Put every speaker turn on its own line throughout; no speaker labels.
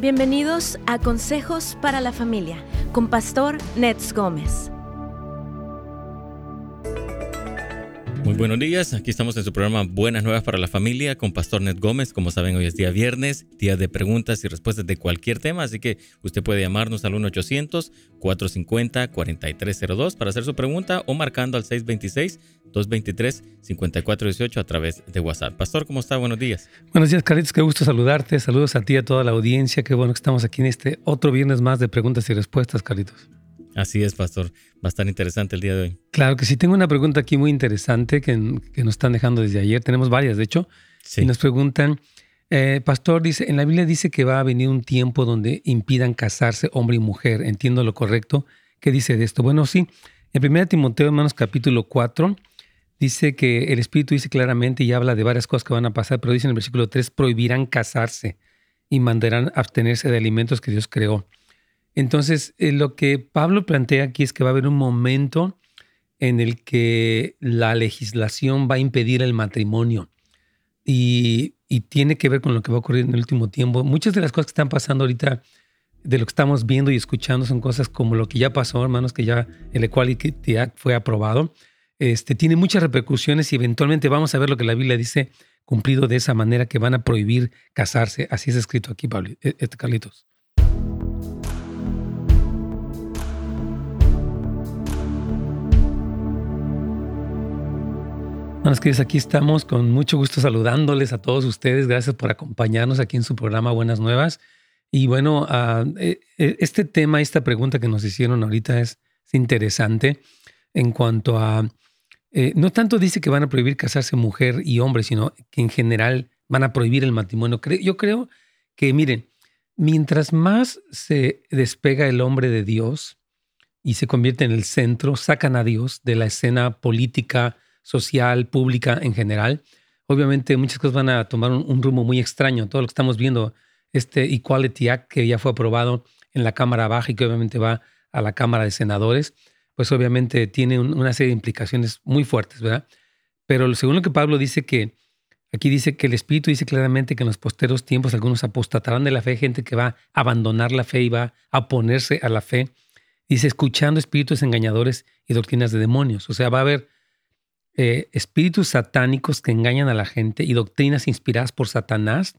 Bienvenidos a Consejos para la Familia con Pastor Nets Gómez.
Buenos días, aquí estamos en su programa Buenas Nuevas para la Familia con Pastor Net Gómez. Como saben, hoy es día viernes, día de preguntas y respuestas de cualquier tema, así que usted puede llamarnos al 1-800-450-4302 para hacer su pregunta o marcando al 626-223-5418 a través de WhatsApp. Pastor, ¿cómo está? Buenos días.
Buenos días, Carlitos, qué gusto saludarte. Saludos a ti y a toda la audiencia. Qué bueno que estamos aquí en este otro viernes más de preguntas y respuestas, Carlitos.
Así es, pastor. Va a estar interesante el día de hoy.
Claro que sí. Tengo una pregunta aquí muy interesante que, nos están dejando desde ayer. Tenemos varias, de hecho. Y nos preguntan, eh, pastor, dice, en la Biblia dice que va a venir un tiempo donde impidan casarse hombre y mujer. ¿Entiendo lo correcto? ¿Qué dice de esto? Bueno, sí. En 1 Timoteo, hermanos, capítulo 4, dice que el Espíritu dice claramente y habla de varias cosas que van a pasar, pero dice en el versículo 3, prohibirán casarse y mandarán abstenerse de alimentos que Dios creó. Entonces, eh, lo que Pablo plantea aquí es que va a haber un momento en el que la legislación va a impedir el matrimonio y, tiene que ver con lo que va a ocurrir en el último tiempo. Muchas de las cosas que están pasando ahorita, de lo que estamos viendo y escuchando, son cosas como lo que ya pasó, hermanos, que ya el Equality Act fue aprobado. Este, tiene muchas repercusiones y eventualmente vamos a ver lo que la Biblia dice cumplido de esa manera que van a prohibir casarse. Así es escrito aquí, Pablo, e, este Carlitos. Buenas queridos, aquí estamos con mucho gusto saludándoles a todos ustedes. Gracias por acompañarnos aquí en su programa Buenas Nuevas. Y bueno, ah, eh, eh, este tema, esta pregunta que nos hicieron ahorita es, interesante en cuanto a, eh, no tanto dice que van a prohibir casarse mujer y hombre, sino que en general van a prohibir el matrimonio. Yo creo que, miren, mientras más se despega el hombre de Dios y se convierte en el centro, sacan a Dios de la escena política, social, pública en general, obviamente muchas cosas van a tomar un, rumbo muy extraño. Todo lo que estamos viendo, este Equality Act que ya fue aprobado en la Cámara Baja y que obviamente va a la Cámara de Senadores, pues obviamente tiene una serie de implicaciones muy fuertes, ¿verdad? Pero según lo que Pablo dice que, aquí dice que el Espíritu dice claramente que en los posteros tiempos algunos apostatarán de la fe, gente que va a abandonar la fe y va a oponerse a la fe. Dice, escuchando espíritus engañadores y doctrinas de demonios. O sea, va a haber eh, espíritus satánicos que engañan a la gente y doctrinas inspiradas por Satanás,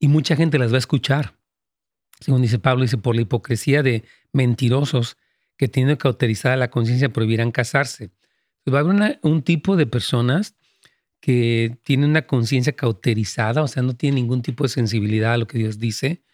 y mucha gente las va a escuchar. Según dice Pablo, dice, por la hipocresía de mentirosos que tienen cauterizada la conciencia prohibirán casarse. va a haber un tipo de personas que tienen una conciencia cauterizada, o sea, no tienen ningún tipo de sensibilidad a lo que Dios dice,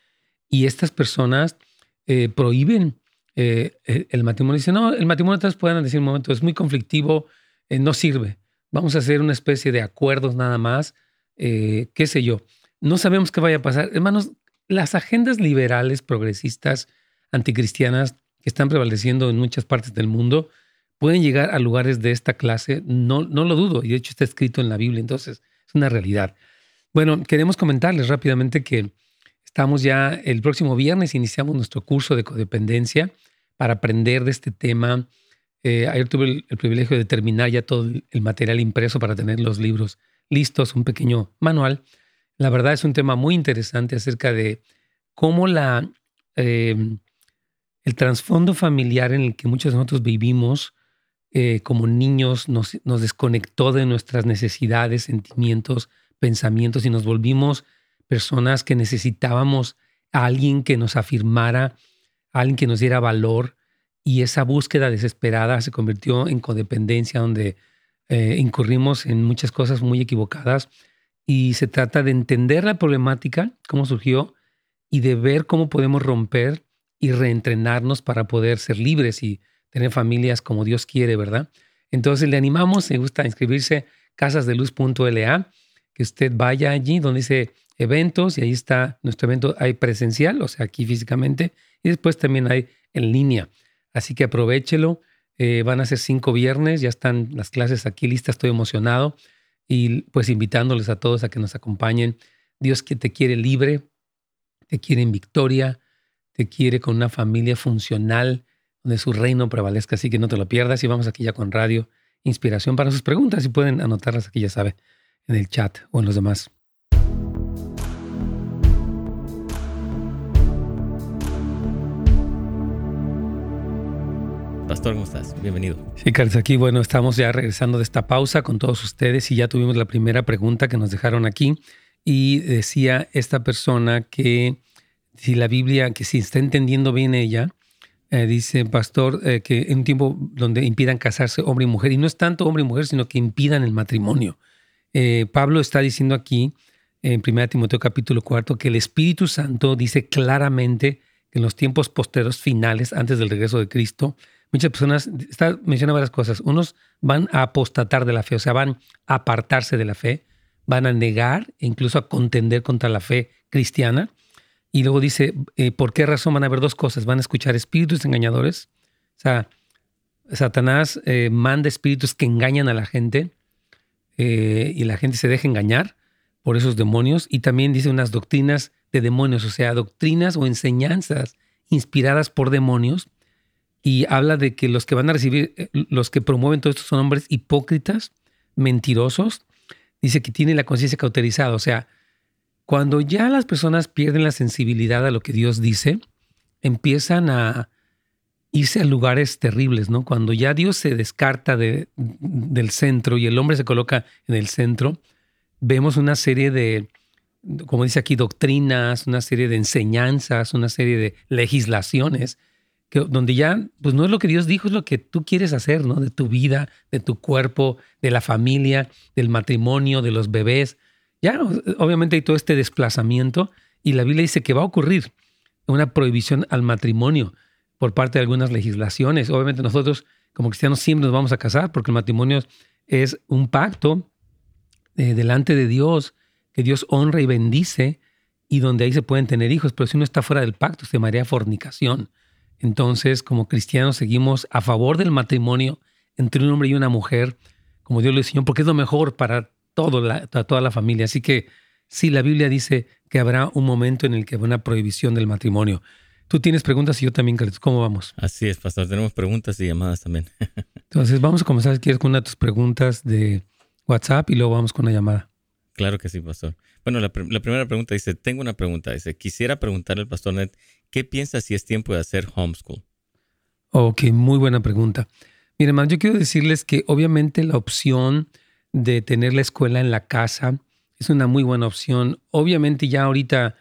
y estas personas eh, prohíben eh, el, matrimonio. Dicen, no, el matrimonio, tal pueden decir un momento, es muy conflictivo, eh, no sirve. Vamos a hacer una especie de acuerdos nada más, eh, qué sé yo. No sabemos qué vaya a pasar. Hermanos, las agendas liberales, progresistas, anticristianas que están prevaleciendo en muchas partes del mundo pueden llegar a lugares de esta clase, no, no lo dudo, y de hecho está escrito en la Biblia, entonces es una realidad. Bueno, queremos comentarles rápidamente que estamos ya el próximo viernes, iniciamos nuestro curso de codependencia para aprender de este tema eh, ayer tuve el, privilegio de terminar ya todo el material impreso para tener los libros listos, un pequeño manual. La verdad es un tema muy interesante acerca de cómo la, em, el trasfondo familiar en el que muchos de nosotros vivimos eh, como niños nos, nos desconectó de nuestras necesidades, sentimientos, pensamientos y nos volvimos personas que necesitábamos a alguien que nos afirmara, a alguien que nos diera valor, y esa búsqueda desesperada se convirtió en codependencia donde eh, incurrimos en muchas cosas muy equivocadas y se trata de entender la problemática, cómo surgió y de ver cómo podemos romper y reentrenarnos para poder ser libres y tener familias como Dios quiere, ¿verdad? Entonces le animamos, me gusta inscribirse casasdeluz.la, que usted vaya allí donde dice eventos y ahí está nuestro evento, hay presencial, o sea, aquí físicamente, y después también hay en línea. Así que aprovechelo. Eh, van a ser cinco viernes, ya están las clases aquí listas, estoy emocionado y pues invitándoles a todos a que nos acompañen. Dios que te quiere libre, te quiere en victoria, te quiere con una familia funcional donde su reino prevalezca, así que no te lo pierdas y vamos aquí ya con radio inspiración para sus preguntas y pueden anotarlas aquí ya sabe en el chat o en los demás
Pastor, ¿cómo estás? Bienvenido.
Sí, Carlos, aquí, bueno, estamos ya regresando de esta pausa con todos ustedes y ya tuvimos la primera pregunta que nos dejaron aquí y decía esta persona que si la Biblia, que si está entendiendo bien ella, eh, dice Pastor, eh, que en un tiempo donde impidan casarse hombre y mujer, y no es tanto hombre y mujer, sino que impidan el matrimonio. Eh, Pablo está diciendo aquí, en 1 Timoteo capítulo 4, que el Espíritu Santo dice claramente que en los tiempos posteros finales, antes del regreso de Cristo, muchas personas, está, menciona varias cosas, unos van a apostatar de la fe, o sea, van a apartarse de la fe, van a negar e incluso a contender contra la fe cristiana. Y luego dice, eh, ¿por qué razón van a haber dos cosas? Van a escuchar espíritus engañadores. O sea, Satanás eh, manda espíritus que engañan a la gente eh, y la gente se deja engañar por esos demonios. Y también dice unas doctrinas de demonios, o sea, doctrinas o enseñanzas inspiradas por demonios. Y habla de que los que van a recibir, los que promueven todo esto son hombres hipócritas, mentirosos, dice que tiene la conciencia cauterizada. O sea, cuando ya las personas pierden la sensibilidad a lo que Dios dice, empiezan a irse a lugares terribles, ¿no? Cuando ya Dios se descarta de, del centro y el hombre se coloca en el centro, vemos una serie de, como dice aquí, doctrinas, una serie de enseñanzas, una serie de legislaciones donde ya, pues no es lo que Dios dijo, es lo que tú quieres hacer, ¿no? De tu vida, de tu cuerpo, de la familia, del matrimonio, de los bebés. Ya, obviamente hay todo este desplazamiento y la Biblia dice que va a ocurrir una prohibición al matrimonio por parte de algunas legislaciones. Obviamente nosotros como cristianos siempre nos vamos a casar porque el matrimonio es un pacto eh, delante de Dios que Dios honra y bendice y donde ahí se pueden tener hijos, pero si uno está fuera del pacto se llamaría fornicación. Entonces, como cristianos, seguimos a favor del matrimonio entre un hombre y una mujer, como Dios lo enseñó, porque es lo mejor para, todo la, toda la familia. Así que sí, la Biblia dice que habrá un momento en el que habrá una prohibición del matrimonio. Tú tienes preguntas y yo también, Carlos. ¿Cómo vamos?
Así es, pastor. Tenemos preguntas y llamadas también.
Entonces, vamos a comenzar, si quieres, con una de tus preguntas de WhatsApp y luego vamos con una llamada.
Claro que sí, pastor. Bueno, la, primera pregunta dice, tengo una pregunta. Dice, quisiera preguntarle al pastor Ned, ¿qué piensa si es tiempo de hacer homeschool?
Ok, muy buena pregunta. Mire, hermano, yo quiero decirles que obviamente la opción de tener la escuela en la casa es una muy buena opción. Obviamente ya ahorita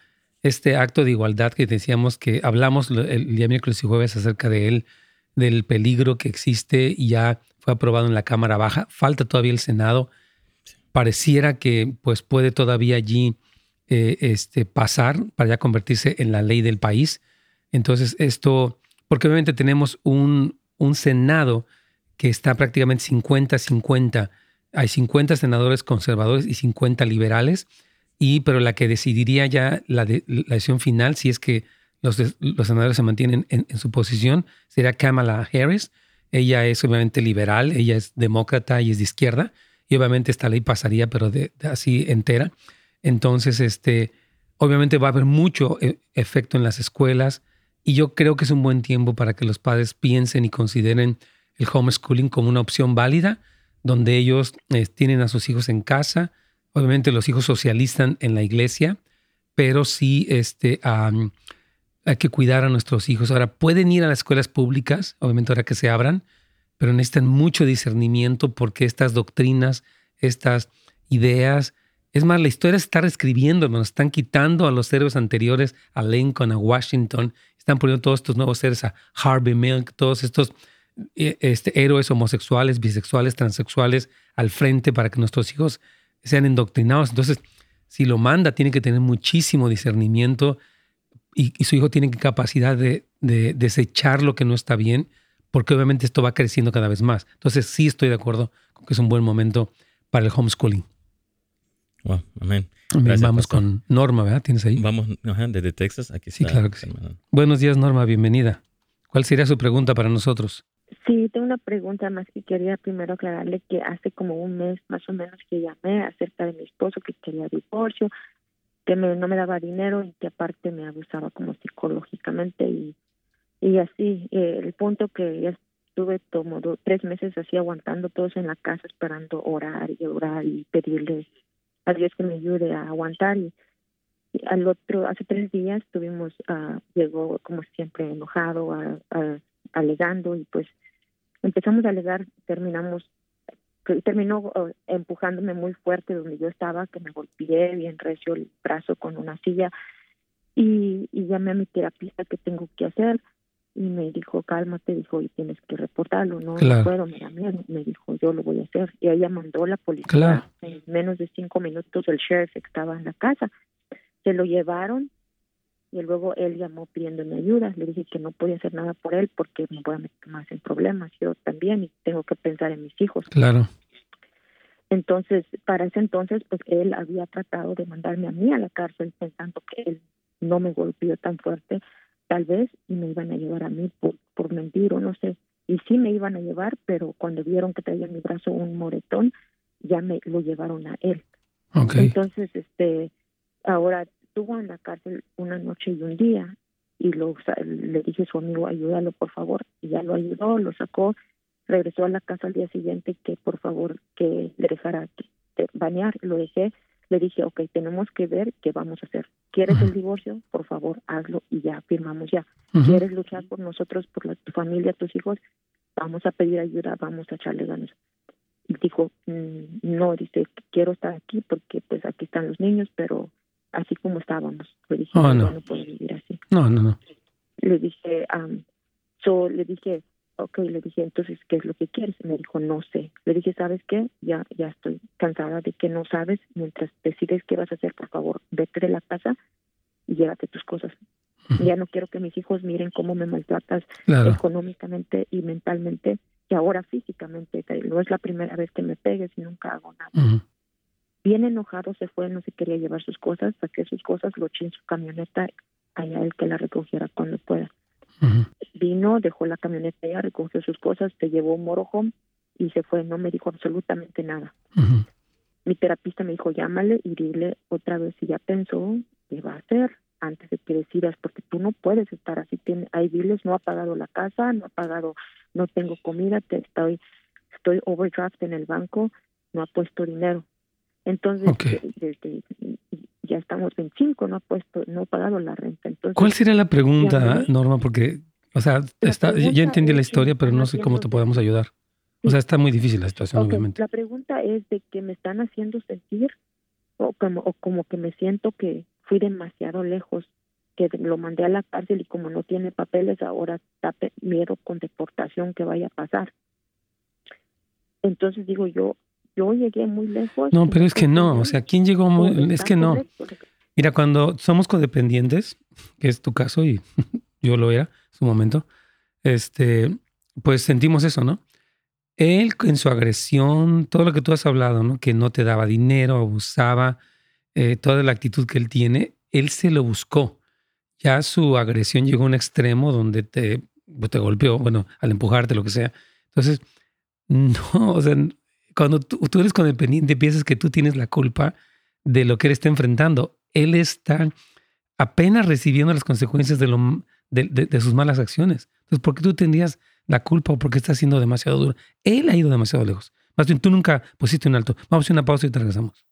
este acto de igualdad que decíamos que hablamos el día miércoles y jueves acerca de él, del peligro que existe y ya fue aprobado en la Cámara Baja. Falta todavía el Senado pareciera que pues puede todavía allí eh, este, pasar para ya convertirse en la ley del país. Entonces esto, porque obviamente tenemos un, un Senado que está prácticamente 50-50. Hay 50 senadores conservadores y 50 liberales, y, pero la que decidiría ya la, decisión final, si es que los, los senadores se mantienen en, en, su posición, será Kamala Harris. Ella es obviamente liberal, ella es demócrata y es de izquierda y obviamente esta ley pasaría, pero de, así entera. Entonces, este, obviamente va a haber mucho eh, efecto en las escuelas y yo creo que es un buen tiempo para que los padres piensen y consideren el homeschooling como una opción válida, donde ellos eh, tienen a sus hijos en casa. Obviamente los hijos socializan en la iglesia, pero sí este, hay que cuidar a nuestros hijos. Ahora, pueden ir a las escuelas públicas, obviamente ahora que se abran, pero necesitan mucho discernimiento porque estas doctrinas, estas ideas, es más, la historia se está reescribiendo, nos están quitando a los héroes anteriores, a Lincoln, a Washington, están poniendo todos estos nuevos seres, a Harvey Milk, todos estos eh, este, héroes homosexuales, bisexuales, transexuales al frente para que nuestros hijos sean endoctrinados. Entonces, si lo manda, tiene que tener muchísimo discernimiento y, su hijo tiene capacidad de desechar lo que no está bien porque obviamente esto va creciendo cada vez más. Entonces sí estoy de acuerdo con que es un buen momento para el homeschooling.
Wow, amén.
Vamos con Norma, ¿verdad? ¿Tienes ahí?
Vamos desde Texas. Aquí
sí, claro que sí. Buenos días, Norma, bienvenida. ¿Cuál sería su pregunta para nosotros?
Sí, tengo una pregunta más que quería primero aclararle que hace como un mes más o menos que llamé acerca de mi esposo que quería divorcio, que no me daba dinero y que aparte me abusaba como psicológicamente y y así eh, el punto que ya estuve como tres meses así aguantando todos en la casa esperando orar y orar y pedirle a Dios que me ayude a aguantar y, al otro hace tres días tuvimos uh, llegó como siempre enojado a, alegando y pues empezamos a alegar, terminamos, terminó eh, empujándome muy fuerte donde yo estaba, que me golpeé bien recio el brazo con una silla y, y llamé a mi terapista que tengo que hacer y me dijo, cálmate, dijo, y tienes que reportarlo, no, no puedo, me me dijo, yo lo voy a hacer. Y ella mandó la policía. En menos de cinco minutos el sheriff estaba en la casa. Se lo llevaron y luego él llamó pidiéndome ayuda. Le dije que no podía hacer nada por él porque me voy a meter más en problemas. Yo también y tengo que pensar en mis hijos.
Claro.
Entonces, para ese entonces, pues él había tratado de mandarme a mí a la cárcel pensando que él no me golpeó tan fuerte tal vez y me iban a llevar a mí por, por mentir o no sé. Y sí me iban a llevar, pero cuando vieron que traía en mi brazo un moretón, ya me lo llevaron a él. Entonces, este, ahora estuvo en la cárcel una noche y un día y lo, le dije a su amigo, ayúdalo por favor, y ya lo ayudó, lo sacó, regresó a la casa al día siguiente que por favor que le dejara bañar, lo dejé, le dije, ok, tenemos que ver qué vamos a hacer. ¿Quieres el divorcio? Por favor, hazlo y ya, firmamos ya. ¿Quieres luchar por nosotros, por la, tu familia, tus hijos? Vamos a pedir ayuda, vamos a echarle ganas. Y dijo, mm, no, dice, quiero estar aquí porque pues aquí están los niños, pero así como estábamos. Le dije,
oh,
no. no puedo vivir así.
No, no, no.
Le dije, um, so, le dije, ok, le dije, entonces, ¿qué es lo que quieres? Me dijo, no sé. Le dije, ¿sabes qué? Ya, ya estoy cansada de que no sabes. Mientras decides qué vas a hacer, por favor, vete de la casa y llévate tus cosas. Ya no quiero que mis hijos miren cómo me maltratas económicamente y mentalmente y ahora físicamente. No es la primera vez que me pegues y nunca hago nada. Bien enojado se fue, no se quería llevar sus cosas, saqué sus cosas, lo eché en su camioneta, allá él que la recogiera cuando pueda. Vino, dejó la camioneta allá, recogió sus cosas, se llevó un motorhome y se fue. No me dijo absolutamente nada. Mi terapista me dijo, llámale y dile otra vez si ya pensó qué va a hacer antes de que decidas, porque tú no puedes estar así. Tiene, hay biles, no ha pagado la casa, no ha pagado, no tengo comida, te estoy, estoy overdraft en el banco, no ha puesto dinero. Entonces, desde, ya estamos en cinco, no ha puesto, no ha pagado la renta. Entonces,
¿Cuál sería la pregunta, Norma? Porque, o sea, está, ya entendí la historia, pero no sé cómo te podemos ayudar. O sea, está muy difícil la situación, obviamente.
La pregunta es de que me están haciendo sentir o como, o como que me siento que fui demasiado lejos, que lo mandé a la cárcel y como no tiene papeles, ahora está miedo con deportación que vaya a pasar. Entonces digo yo, yo llegué muy lejos.
No, pero es que no, o sea, ¿quién llegó muy? Es que no. Mira, cuando somos codependientes, que es tu caso y yo lo era en su momento, este, pues sentimos eso, ¿no? Él en su agresión, todo lo que tú has hablado, ¿no? Que no te daba dinero, abusaba, eh, toda la actitud que él tiene, él se lo buscó. Ya su agresión llegó a un extremo donde te, te golpeó, bueno, al empujarte, lo que sea. Entonces, no, o sea, cuando tú, eres codependiente, piensas que tú tienes la culpa de lo que él está enfrentando. Él está apenas recibiendo las consecuencias de, lo, de, sus malas acciones. Entonces, ¿por qué tú tendrías la culpa o por qué estás siendo demasiado duro? Él ha ido demasiado lejos. Más bien, tú nunca pusiste un alto. Vamos a una pausa y te regresamos.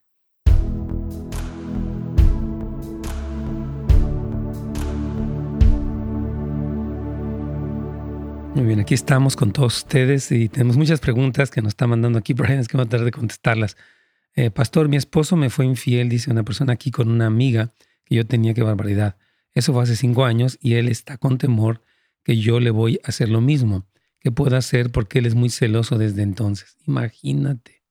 Muy bien, aquí estamos con todos ustedes y tenemos muchas preguntas que nos está mandando aquí Brian, es que va a tratar de contestarlas. Eh, pastor, mi esposo me fue infiel, dice una persona aquí con una amiga que yo tenía, que barbaridad. Eso fue hace cinco años y él está con temor que yo le voy a hacer lo mismo. ¿Qué puedo hacer? Porque él es muy celoso desde entonces. Imagínate,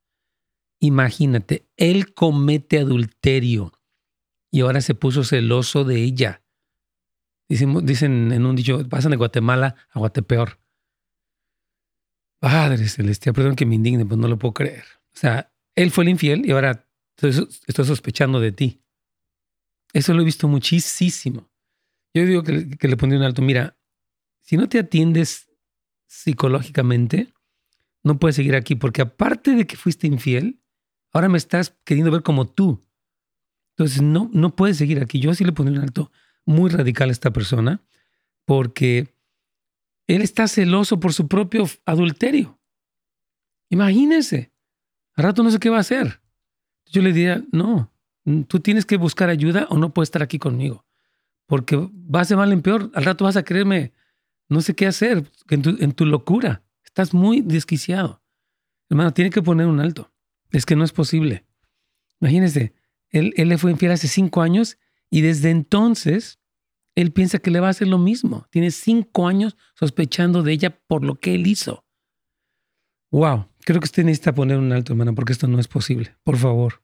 imagínate, él comete adulterio y ahora se puso celoso de ella. Dicen, en un dicho, pasan de Guatemala a Guatepeor. Padre celestial, perdón que me indigne, pues no lo puedo creer. O sea, él fue el infiel y ahora estoy, sospechando de ti. Eso lo he visto muchísimo. Yo digo que, que le pondría un alto. Mira, si no te atiendes psicológicamente, no puedes seguir aquí, porque aparte de que fuiste infiel, ahora me estás queriendo ver como tú. Entonces, no, no puedes seguir aquí. Yo sí le pondría un alto muy radical esta persona, porque él está celoso por su propio adulterio. Imagínense. Al rato no sé qué va a hacer. Yo le diría, no, tú tienes que buscar ayuda o no puedes estar aquí conmigo. Porque vas de mal en peor. Al rato vas a creerme, no sé qué hacer en tu, en tu locura. estás muy desquiciado. Hermano, tiene que poner un alto. Es que no es posible. Imagínese, él, él le fue infiel hace cinco años y desde entonces él piensa que le va a hacer lo mismo. Tiene cinco años sospechando de ella por lo que él hizo. Wow, creo que usted necesita poner un alto, hermano, porque esto no es posible. Por favor,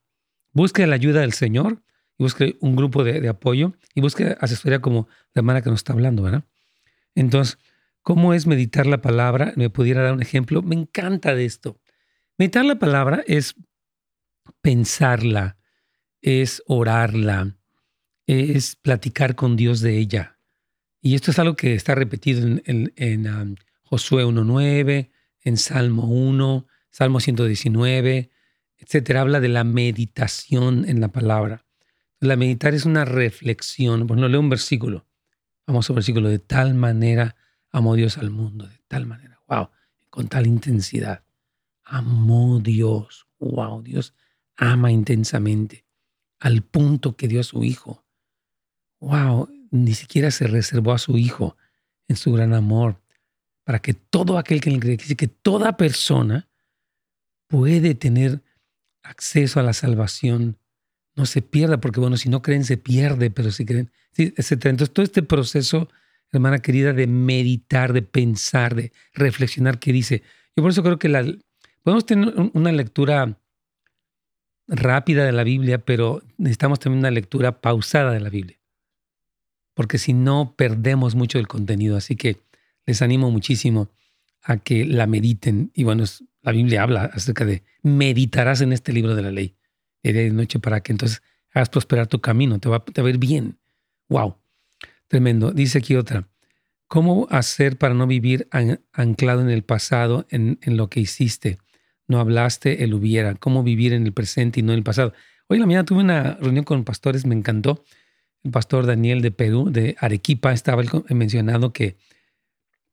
busque la ayuda del Señor y busque un grupo de, apoyo y busque asesoría como la hermana que nos está hablando, ¿verdad? Entonces, ¿cómo es meditar la palabra? ¿Me pudiera dar un ejemplo? Me encanta de esto. Meditar la palabra es pensarla, es orarla, es platicar con Dios de ella. Y esto es algo que está repetido en, en, um, Josué 1.9, en Salmo 1, Salmo 119, etcétera. Habla de la meditación en la palabra. La meditar es una reflexión. Bueno, leo un versículo. Vamos al versículo. De tal manera amó Dios al mundo. De tal manera. Wow. Con tal intensidad. Amó Dios. Wow. Dios ama intensamente. Al punto que dio a su hijo wow, ni siquiera se reservó a su Hijo en su gran amor, para que todo aquel que le cree, que toda persona puede tener acceso a la salvación, no se pierda, porque bueno, si no creen se pierde, pero si creen, etc. Entonces todo este proceso, hermana querida, de meditar, de pensar, de reflexionar, ¿qué dice? Yo por eso creo que podemos tener una lectura rápida de la Biblia, pero necesitamos también una lectura pausada de la Biblia porque si no perdemos mucho del contenido. Así que les animo muchísimo a que la mediten. Y bueno, la Biblia habla acerca de meditarás en este libro de la ley de día y de noche para que entonces hagas prosperar tu camino, te va, a ir bien. ¡Wow! Tremendo. Dice aquí otra. ¿Cómo hacer para no vivir anclado en el pasado, en, en, lo que hiciste? No hablaste, él hubiera. ¿Cómo vivir en el presente y no en el pasado? Hoy en la mañana tuve una reunión con pastores, me encantó el pastor Daniel de Perú, de Arequipa, estaba mencionando que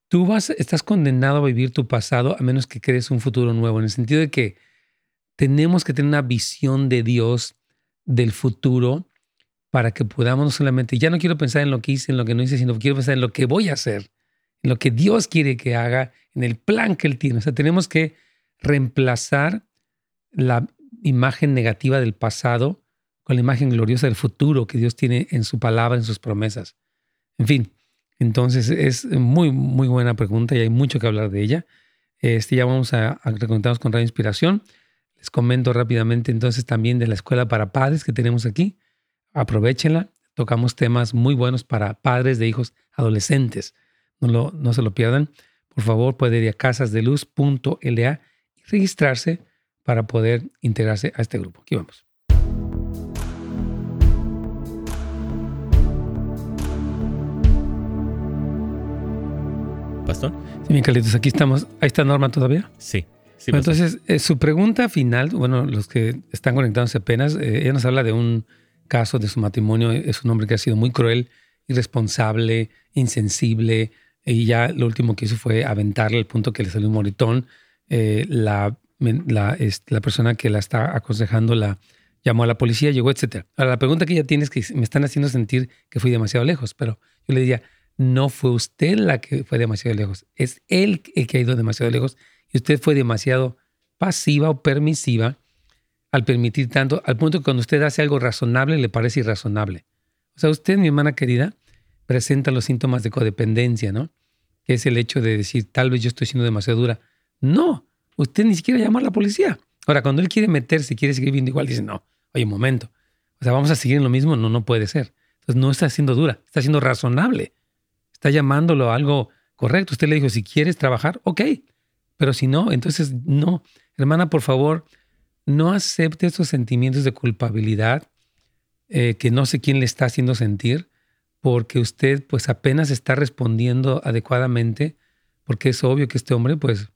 tú vas, estás condenado a vivir tu pasado a menos que crees un futuro nuevo, en el sentido de que tenemos que tener una visión de Dios del futuro para que podamos no solamente, ya no quiero pensar en lo que hice, en lo que no hice, sino quiero pensar en lo que voy a hacer, en lo que Dios quiere que haga, en el plan que Él tiene. O sea, tenemos que reemplazar la imagen negativa del pasado la imagen gloriosa del futuro que Dios tiene en su palabra, en sus promesas. En fin, entonces es muy, muy buena pregunta y hay mucho que hablar de ella. Este, ya vamos a, a con Radio Inspiración. Les comento rápidamente entonces también de la escuela para padres que tenemos aquí. Aprovechenla. Tocamos temas muy buenos para padres de hijos adolescentes. No, lo, no se lo pierdan. Por favor, puede ir a casasdeluz.la y registrarse para poder integrarse a este grupo. Aquí vamos.
Pastor.
Sí, mi Carlitos, aquí estamos. ¿Ahí está Norma todavía?
Sí.
entonces, eh, su pregunta final, bueno, los que están conectados apenas, eh, ella nos habla de un caso de su matrimonio. Es un hombre que ha sido muy cruel, irresponsable, insensible, y ya lo último que hizo fue aventarle al punto que le salió un moritón. Eh, la, la, la persona que la está aconsejando la llamó a la policía, llegó, etc. Ahora, la pregunta que ella tiene es que me están haciendo sentir que fui demasiado lejos, pero yo le diría, no fue usted la que fue demasiado lejos, es él el que ha ido demasiado lejos y usted fue demasiado pasiva o permisiva al permitir tanto, al punto que cuando usted hace algo razonable le parece irrazonable. O sea, usted, mi hermana querida, presenta los síntomas de codependencia, ¿no? Que es el hecho de decir, tal vez yo estoy siendo demasiado dura. No, usted ni siquiera llama a la policía. Ahora, cuando él quiere meterse, quiere seguir viendo igual, dice, no, oye, un momento. O sea, vamos a seguir en lo mismo. No, no puede ser. Entonces, no está siendo dura, está siendo razonable está llamándolo a algo correcto. Usted le dijo, si quieres trabajar, ok, pero si no, entonces no. Hermana, por favor, no acepte estos sentimientos de culpabilidad eh, que no sé quién le está haciendo sentir, porque usted pues apenas está respondiendo adecuadamente, porque es obvio que este hombre pues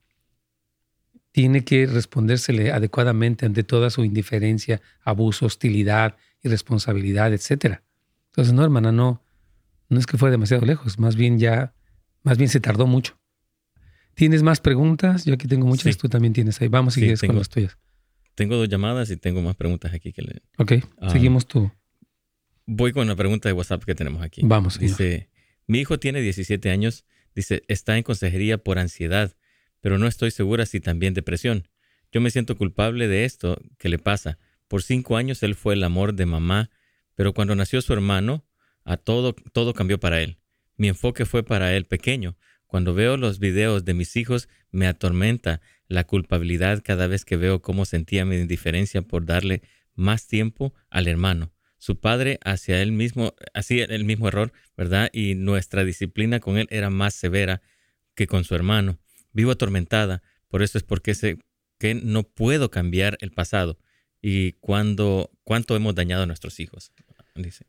tiene que respondérsele adecuadamente ante toda su indiferencia, abuso, hostilidad, irresponsabilidad, etc. Entonces, no, hermana, no, no es que fue demasiado lejos, más bien ya, más bien se tardó mucho. ¿Tienes más preguntas? Yo aquí tengo muchas, tú también tienes ahí. Vamos y con las tuyas.
Tengo dos llamadas y tengo más preguntas aquí que le.
Ok, ah, seguimos tú.
Voy con la pregunta de WhatsApp que tenemos aquí.
Vamos.
Dice, mi hijo tiene 17 años, dice, está en consejería por ansiedad. pero no estoy segura si también depresión. Yo me siento culpable de esto que le pasa. Por cinco años él fue el amor de mamá, pero cuando nació su hermano, a todo, todo cambió para él. Mi enfoque fue para él pequeño. Cuando veo los videos de mis hijos, me atormenta la culpabilidad cada vez que veo cómo sentía mi indiferencia por darle más tiempo al hermano. Su padre hacia él mismo, hacía el mismo error, ¿verdad? Y nuestra disciplina con él era más severa que con su hermano. Vivo atormentada, por eso es porque sé que no puedo cambiar el pasado y cuando, cuánto hemos dañado a nuestros hijos. Dice.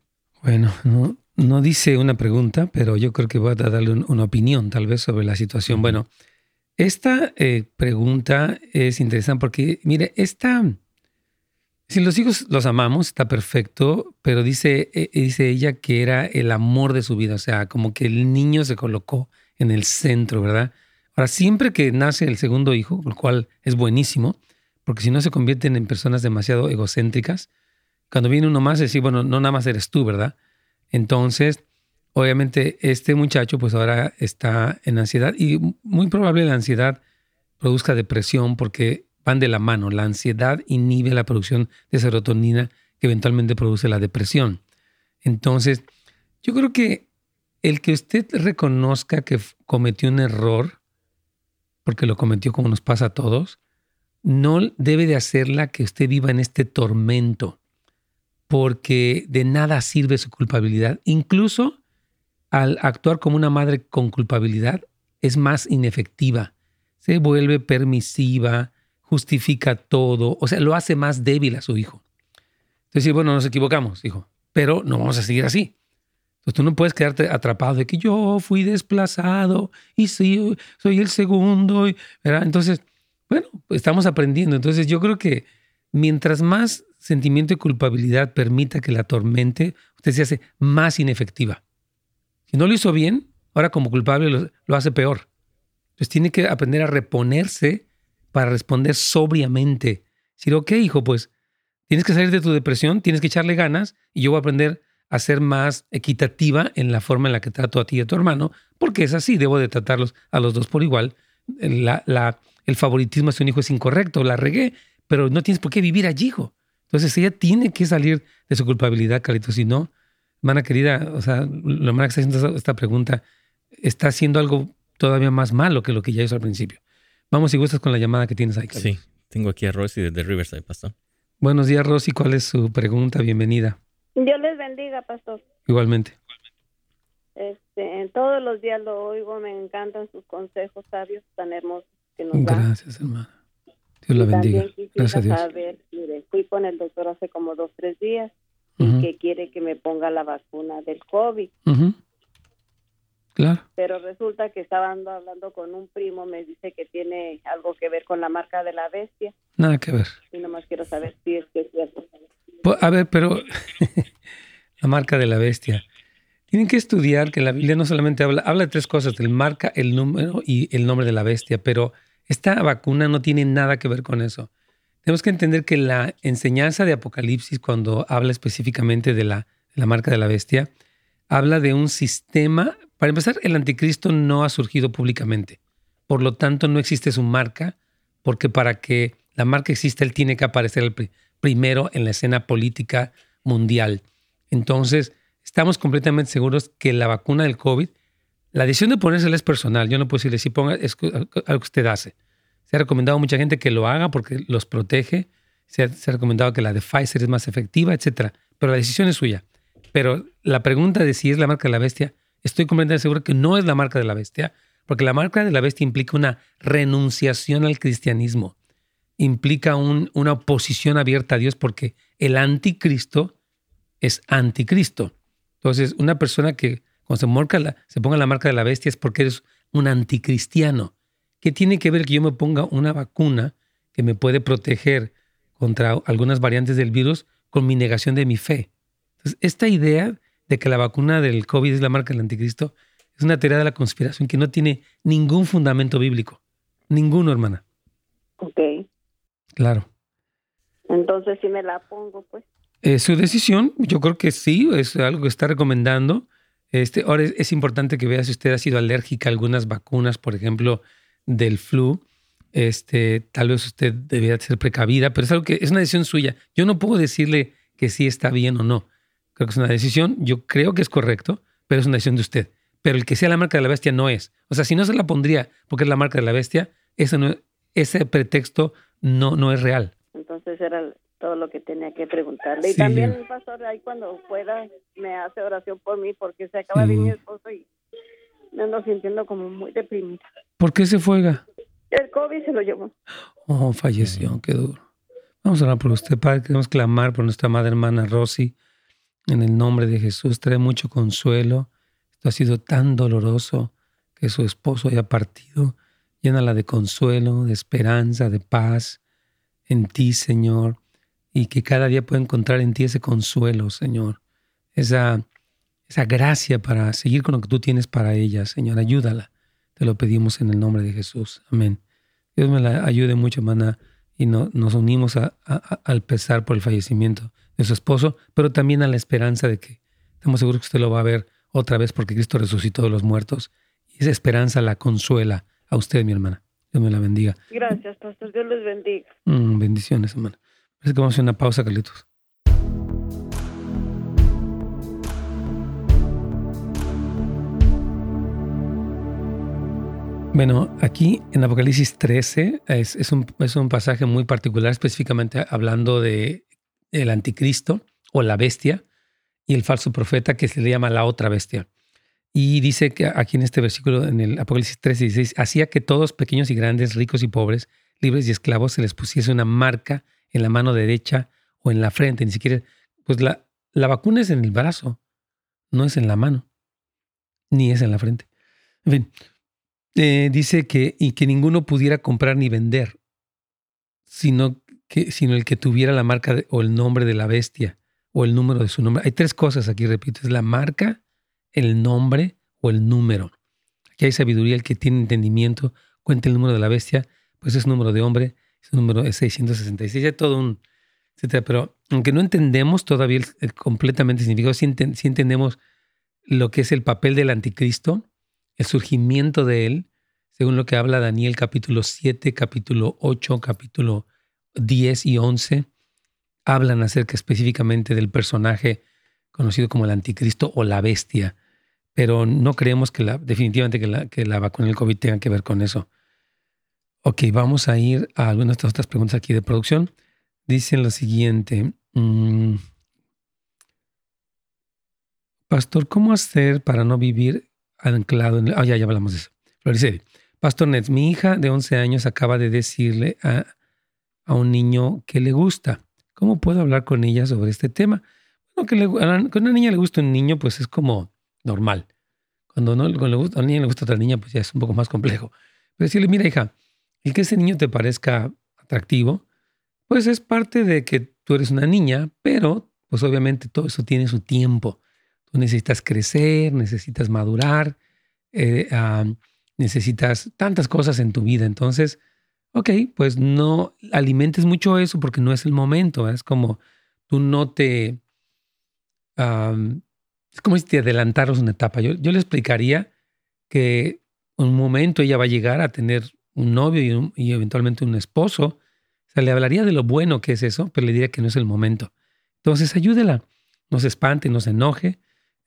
Bueno, no, no dice una pregunta, pero yo creo que voy a darle una opinión tal vez sobre la situación. Bueno, esta eh, pregunta es interesante porque, mire, esta, si los hijos los amamos, está perfecto, pero dice, eh, dice ella que era el amor de su vida, o sea, como que el niño se colocó en el centro, ¿verdad? Ahora, siempre que nace el segundo hijo, lo cual es buenísimo, porque si no se convierten en personas demasiado egocéntricas, cuando viene uno más, decir, bueno, no nada más eres tú, ¿verdad? Entonces, obviamente, este muchacho pues ahora está en ansiedad y muy probable la ansiedad produzca depresión porque van de la mano. La ansiedad inhibe la producción de serotonina que eventualmente produce la depresión. Entonces, yo creo que el que usted reconozca que cometió un error, porque lo cometió como nos pasa a todos, no debe de hacerla que usted viva en este tormento porque de nada sirve su culpabilidad. Incluso al actuar como una madre con culpabilidad es más inefectiva. Se vuelve permisiva, justifica todo, o sea, lo hace más débil a su hijo. Entonces, bueno, nos equivocamos, hijo, pero no vamos a seguir así. Entonces, tú no puedes quedarte atrapado de que yo fui desplazado y sí, soy el segundo. Entonces, bueno, estamos aprendiendo. Entonces, yo creo que mientras más sentimiento de culpabilidad permita que la atormente, usted se hace más inefectiva. Si no lo hizo bien, ahora como culpable lo, hace peor. Entonces tiene que aprender a reponerse para responder sobriamente. Decir, ok, hijo, pues tienes que salir de tu depresión, tienes que echarle ganas y yo voy a aprender a ser más equitativa en la forma en la que trato a ti y a tu hermano, porque es así, debo de tratarlos a los dos por igual. el favoritismo hacia un hijo es incorrecto, la regué, pero no tienes por qué vivir allí, hijo. Entonces ella tiene que salir de su culpabilidad, Carlitos. Si no, hermana querida, o sea, la hermana que está haciendo esta pregunta está haciendo algo todavía más malo que lo que ya hizo al principio. Vamos, si gustas con la llamada que tienes ahí,
Carlitos. Sí, tengo aquí a Rosy desde Riverside, pastor.
Buenos días, Rosy. ¿Cuál es su pregunta? Bienvenida.
Dios les bendiga, pastor.
Igualmente.
Este, todos los días lo oigo, me encantan sus consejos sabios tan hermosos que nos
Gracias, hermana. Dios la bendiga. Gracias a Dios.
fui con el doctor hace como dos, tres días y que quiere que me ponga la vacuna del COVID.
Claro.
Pero resulta que estaba hablando con un primo, me dice que tiene algo que ver con la marca de la bestia.
Nada que ver.
Y nomás quiero saber si es que es cierto.
A ver, pero la marca de la bestia. Tienen que estudiar que la Biblia no solamente habla, habla de tres cosas, del marca, el número y el nombre de la bestia, pero esta vacuna no tiene nada que ver con eso. Tenemos que entender que la enseñanza de Apocalipsis, cuando habla específicamente de la, marca de la bestia, habla de un sistema. Para empezar, el anticristo no ha surgido públicamente. Por lo tanto, no existe su marca, porque para que la marca exista, él tiene que aparecer primero en la escena política mundial. Entonces, estamos completamente seguros que la vacuna del COVID la decisión de ponérsela es personal. Yo no puedo decirle si ponga, es algo que usted hace. Se ha recomendado a mucha gente que lo haga porque los protege. Se ha, recomendado que la de Pfizer es más efectiva, etc. Pero la decisión es suya. Pero la pregunta de si es la marca de la bestia, estoy completamente seguro que no es la marca de la bestia, porque la marca de la bestia implica una renunciación al cristianismo. Implica una oposición abierta a Dios porque el anticristo es anticristo. Entonces, una persona que cuando se, se ponga la marca de la bestia es porque eres un anticristiano. ¿Qué tiene que ver que yo me ponga una vacuna que me puede proteger contra algunas variantes del virus con mi negación de mi fe? Entonces, esta idea de que la vacuna del COVID es la marca del anticristo es una teoría de la conspiración que no tiene ningún fundamento bíblico. Ninguno, hermana.
Ok.
Claro.
Entonces, si me la pongo, pues.
Es su decisión, yo creo que sí, es algo que está recomendando. Este, ahora es, importante que vea si usted ha sido alérgica a algunas vacunas, por ejemplo, del flu, este, tal vez usted debería ser precavida, pero es algo que es una decisión suya. Yo no puedo decirle que sí está bien o no. Creo que es una decisión, yo creo que es correcto, pero es una decisión de usted. Pero el que sea la marca de la bestia no es. O sea, si no se la pondría porque es la marca de la bestia, ese, no, ese pretexto no, no es real.
Entonces era todo lo que tenía que preguntarle. Y también el pastor ahí cuando pueda me hace oración por mí porque se acaba de mi esposo y me ando sintiendo como muy deprimida.
¿Por qué se fuega?
El COVID se lo llevó.
Oh, falleció, qué duro. Vamos a orar por usted, Padre. Queremos clamar por nuestra madre hermana Rosy. En el nombre de Jesús, trae mucho consuelo. Esto ha sido tan doloroso que su esposo haya partido. Llénala de consuelo, de esperanza, de paz en ti, Señor y que cada día pueda encontrar en ti ese consuelo, Señor, esa, esa gracia para seguir con lo que tú tienes para ella, Señor. Ayúdala. Te lo pedimos en el nombre de Jesús. Amén. Dios me la ayude mucho, hermana, y no, nos unimos al pesar por el fallecimiento de su esposo, pero también a la esperanza de que estamos seguros que usted lo va a ver otra vez porque Cristo resucitó de los muertos. Y esa esperanza la consuela a usted, mi hermana. Dios me la bendiga.
Gracias, pastor. Dios les bendiga.
Mm, bendiciones, hermana. Parece que vamos a hacer una pausa, Carlitos. Bueno, aquí en Apocalipsis 13 es, un, es, un, pasaje muy particular, específicamente hablando de el anticristo o la bestia y el falso profeta que se le llama la otra bestia. Y dice que aquí en este versículo, en el Apocalipsis 13, 16, hacía que todos, pequeños y grandes, ricos y pobres, libres y esclavos, se les pusiese una marca en la mano derecha o en la frente, ni siquiera, pues la, la vacuna es en el brazo, no es en la mano, ni es en la frente. En fin, eh, dice que, y que ninguno pudiera comprar ni vender, sino, que, sino el que tuviera la marca o el nombre de la bestia o el número de su nombre. Hay tres cosas aquí, repito, es la marca, el nombre o el número. Aquí hay sabiduría, el que tiene entendimiento, cuenta el número de la bestia, pues es número de hombre, número es 666, es todo un, etcétera. Pero aunque no entendemos todavía el, completamente significado, sí, entendemos lo que es el papel del anticristo, el surgimiento de él, según lo que habla Daniel capítulo 7, capítulo 8, capítulo 10 y 11, hablan acerca específicamente del personaje conocido como el anticristo o la bestia, pero no creemos que la, definitivamente que la, que la vacuna del COVID tenga que ver con eso. Ok, vamos a ir a algunas de otras preguntas aquí de producción. Dicen lo siguiente. Mm, Pastor, ¿cómo hacer para no vivir anclado en... Ah, ya, ya hablamos de eso. Floriceli. Pastor Nets, mi hija de 11 años acaba de decirle a, a, un niño que le gusta. ¿Cómo puedo hablar con ella sobre este tema? Bueno, que a una niña le gusta un niño, pues es como normal. Cuando, no, cuando le gusta, a una niña le gusta otra niña, pues ya es un poco más complejo. Pero decirle, mira hija, el que ese niño te parezca atractivo, pues es parte de que tú eres una niña, pero pues obviamente todo eso tiene su tiempo. Tú necesitas crecer, necesitas madurar, eh, necesitas tantas cosas en tu vida. Entonces, ok, pues no alimentes mucho eso porque no es el momento. Es como tú no te... es como si te adelantaras una etapa. Yo, yo le explicaría que un momento ella va a llegar a tener un novio y, eventualmente un esposo, o sea, le hablaría de lo bueno que es eso, pero le diría que no es el momento. Entonces, ayúdela, no se espante, no se enoje,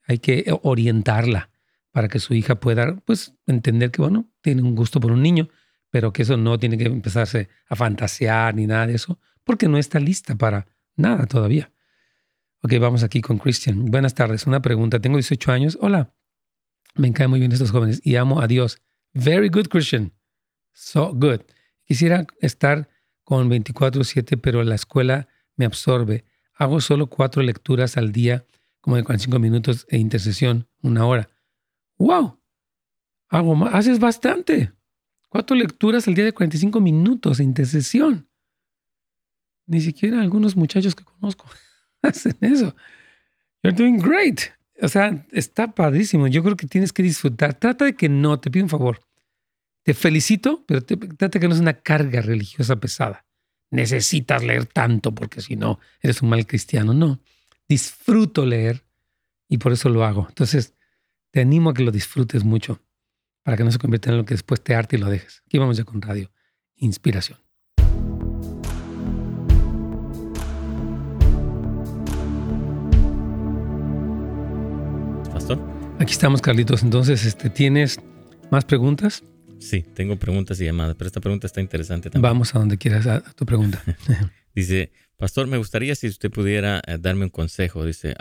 hay que orientarla para que su hija pueda, pues, entender que, bueno, tiene un gusto por un niño, pero que eso no tiene que empezarse a fantasear ni nada de eso, porque no está lista para nada todavía. Ok, vamos aquí con Christian. Buenas tardes. Una pregunta. Tengo 18 años. Hola. Me caen muy bien estos jóvenes y amo a Dios. Very good, Christian. So good. Quisiera estar con 24/7, pero la escuela me absorbe. Hago solo cuatro lecturas al día, como de 45 minutos e intercesión, una hora. ¡Wow! Hago. Haces bastante. Cuatro lecturas al día de 45 minutos e intercesión. Ni siquiera algunos muchachos que conozco hacen eso. You're doing great. O sea, está padrísimo. Yo creo que tienes que disfrutar. Trata de que no, te pido un favor. Te felicito, pero trata que no es una carga religiosa pesada. Necesitas leer tanto porque si no, eres un mal cristiano. No, disfruto leer y por eso lo hago. Entonces, te animo a que lo disfrutes mucho. para que no se convierta en lo que después te arte y lo dejes. Aquí vamos ya con radio. Inspiración.
Pastor.
Aquí estamos, Carlitos. Entonces, este, ¿tienes más preguntas?
Sí, tengo preguntas y llamadas, pero esta pregunta está interesante también.
Vamos a donde quieras a, tu pregunta.
Dice, Pastor, me gustaría si usted pudiera eh, darme un consejo. Dice,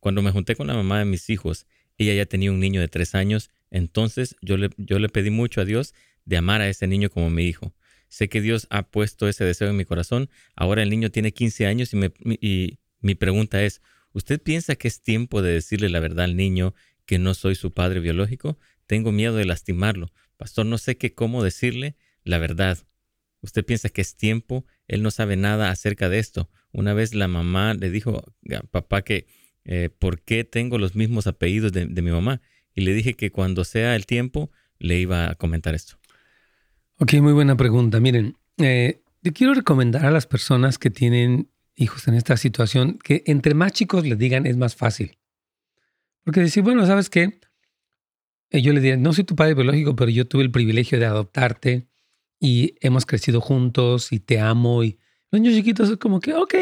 cuando me junté con la mamá de mis hijos, ella ya tenía un niño de tres años, entonces yo le, yo le pedí mucho a Dios de amar a ese niño como mi hijo. Sé que Dios ha puesto ese deseo en mi corazón. Ahora el niño tiene 15 años y, me, y mi pregunta es, ¿usted piensa que es tiempo de decirle la verdad al niño que no soy su padre biológico? Tengo miedo de lastimarlo. Pastor, no sé qué cómo decirle la verdad. ¿Usted piensa que es tiempo? Él no sabe nada acerca de esto. Una vez la mamá le dijo a papá que eh, por qué tengo los mismos apellidos de, mi mamá. Y le dije que cuando sea el tiempo le iba a comentar esto.
Ok, muy buena pregunta. Miren, eh, yo quiero recomendar a las personas que tienen hijos en esta situación que entre más chicos les digan es más fácil. Porque decir, bueno, ¿sabes qué? Eh, yo le diría, no soy tu padre biológico, pero yo tuve el privilegio de adoptarte y hemos crecido juntos y te amo. Y los niños chiquitos es como que, ok,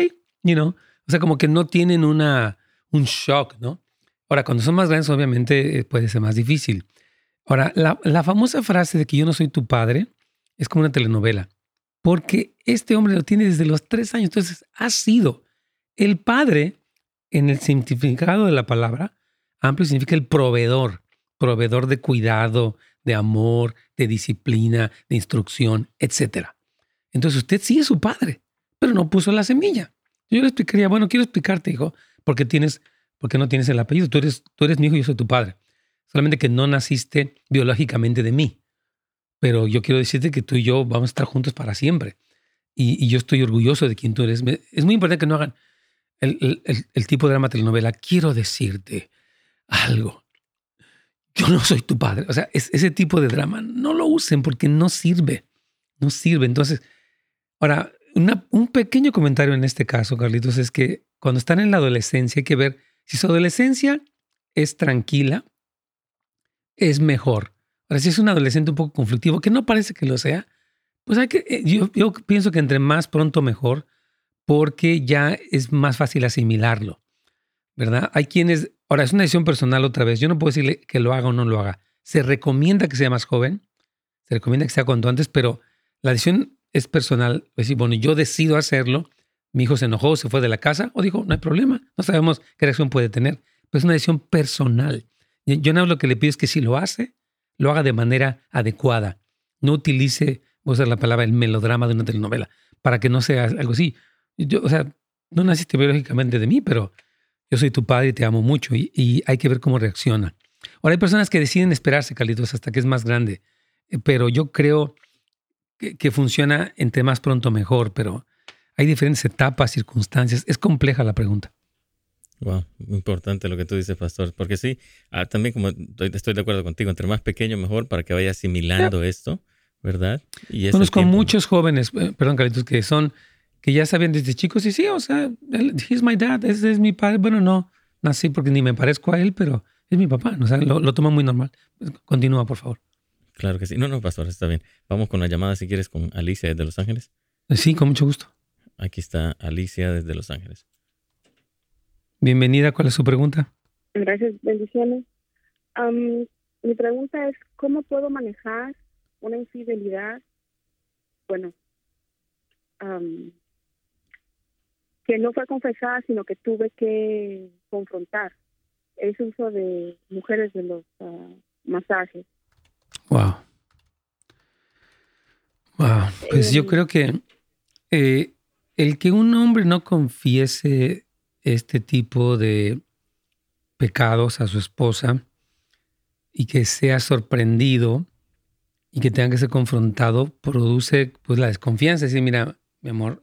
you know, o sea, como que no tienen una, un shock, ¿no? Ahora, cuando son más grandes, obviamente eh, puede ser más difícil. Ahora, la, la, famosa frase de que yo no soy tu padre es como una telenovela, porque este hombre lo tiene desde los tres años, entonces ha sido el padre en el significado de la palabra amplio significa el proveedor, proveedor de cuidado, de amor, de disciplina, de instrucción, etc. Entonces usted sí es su padre, pero no puso la semilla. Yo le explicaría, bueno, quiero explicarte, hijo, porque tienes, porque no tienes el apellido. Tú eres, tú eres mi hijo y yo soy tu padre. Solamente que no naciste biológicamente de mí. Pero yo quiero decirte que tú y yo vamos a estar juntos para siempre. Y, yo estoy orgulloso de quien tú eres. Es muy importante que no hagan el, tipo de drama telenovela. Quiero decirte algo. Yo no soy tu padre. O sea, ese tipo de drama no lo usen porque no sirve. No sirve. Entonces, ahora, un pequeño comentario en este caso, Carlitos, es que cuando están en la adolescencia hay que ver si su adolescencia es tranquila, es mejor. Ahora, si es un adolescente un poco conflictivo, que no parece que lo sea, pues hay que, eh, yo, yo pienso que entre más pronto mejor, porque ya es más fácil asimilarlo, ¿verdad? Hay quienes, ahora es una decisión personal otra vez, yo no puedo decirle que lo haga o no lo haga. Se recomienda que sea más joven, se recomienda que sea cuanto antes, pero la decisión es personal. Es decir, bueno, yo decido hacerlo mi hijo se enojó, se fue de la casa, o dijo, no hay problema, no sabemos qué reacción puede tener. Pero es una decisión personal. Yo no lo que le pido es que si lo hace, lo haga de manera adecuada. No utilice, voy a usar la palabra, el melodrama de una telenovela, para que no sea algo así. Yo, o sea, no naciste biológicamente de mí, pero yo soy tu padre y te amo mucho y, hay que ver cómo reacciona. Ahora hay personas que deciden esperarse, Carlitos, hasta que es más grande, eh, pero yo creo que, que funciona entre más pronto mejor, pero hay diferentes etapas, circunstancias. Es compleja la pregunta.
Wow, importante lo que tú dices, pastor, porque sí, ah, también como estoy, de acuerdo contigo, entre más pequeño mejor para que vaya asimilando esto, ¿verdad?
Y Conozco muchos jóvenes, eh, perdón, Carlitos, que son, que ya sabían desde chicos y sí, o sea, he's my dad, ese es mi padre. Bueno, no, nací porque ni me parezco a él, pero es mi papá, o sea, lo, lo toma muy normal. Continúa, por favor.
Claro que sí. No, no, pastor, está bien. Vamos con la llamada si quieres con Alicia desde Los Ángeles.
Sí, con mucho gusto.
Aquí está Alicia desde Los Ángeles.
Bienvenida, ¿cuál es su pregunta?
Gracias, bendiciones. mi pregunta es, ¿cómo puedo manejar una infidelidad? Bueno, que no fue confesada, sino que tuve que confrontar. Es uso de mujeres de los ah, masajes.
Wow. Wow. Pues yo em, creo que eh, el que un hombre no confiese este tipo de pecados a su esposa y que sea sorprendido y que tenga que ser confrontado produce pues la desconfianza. Decir, mira, mi amor,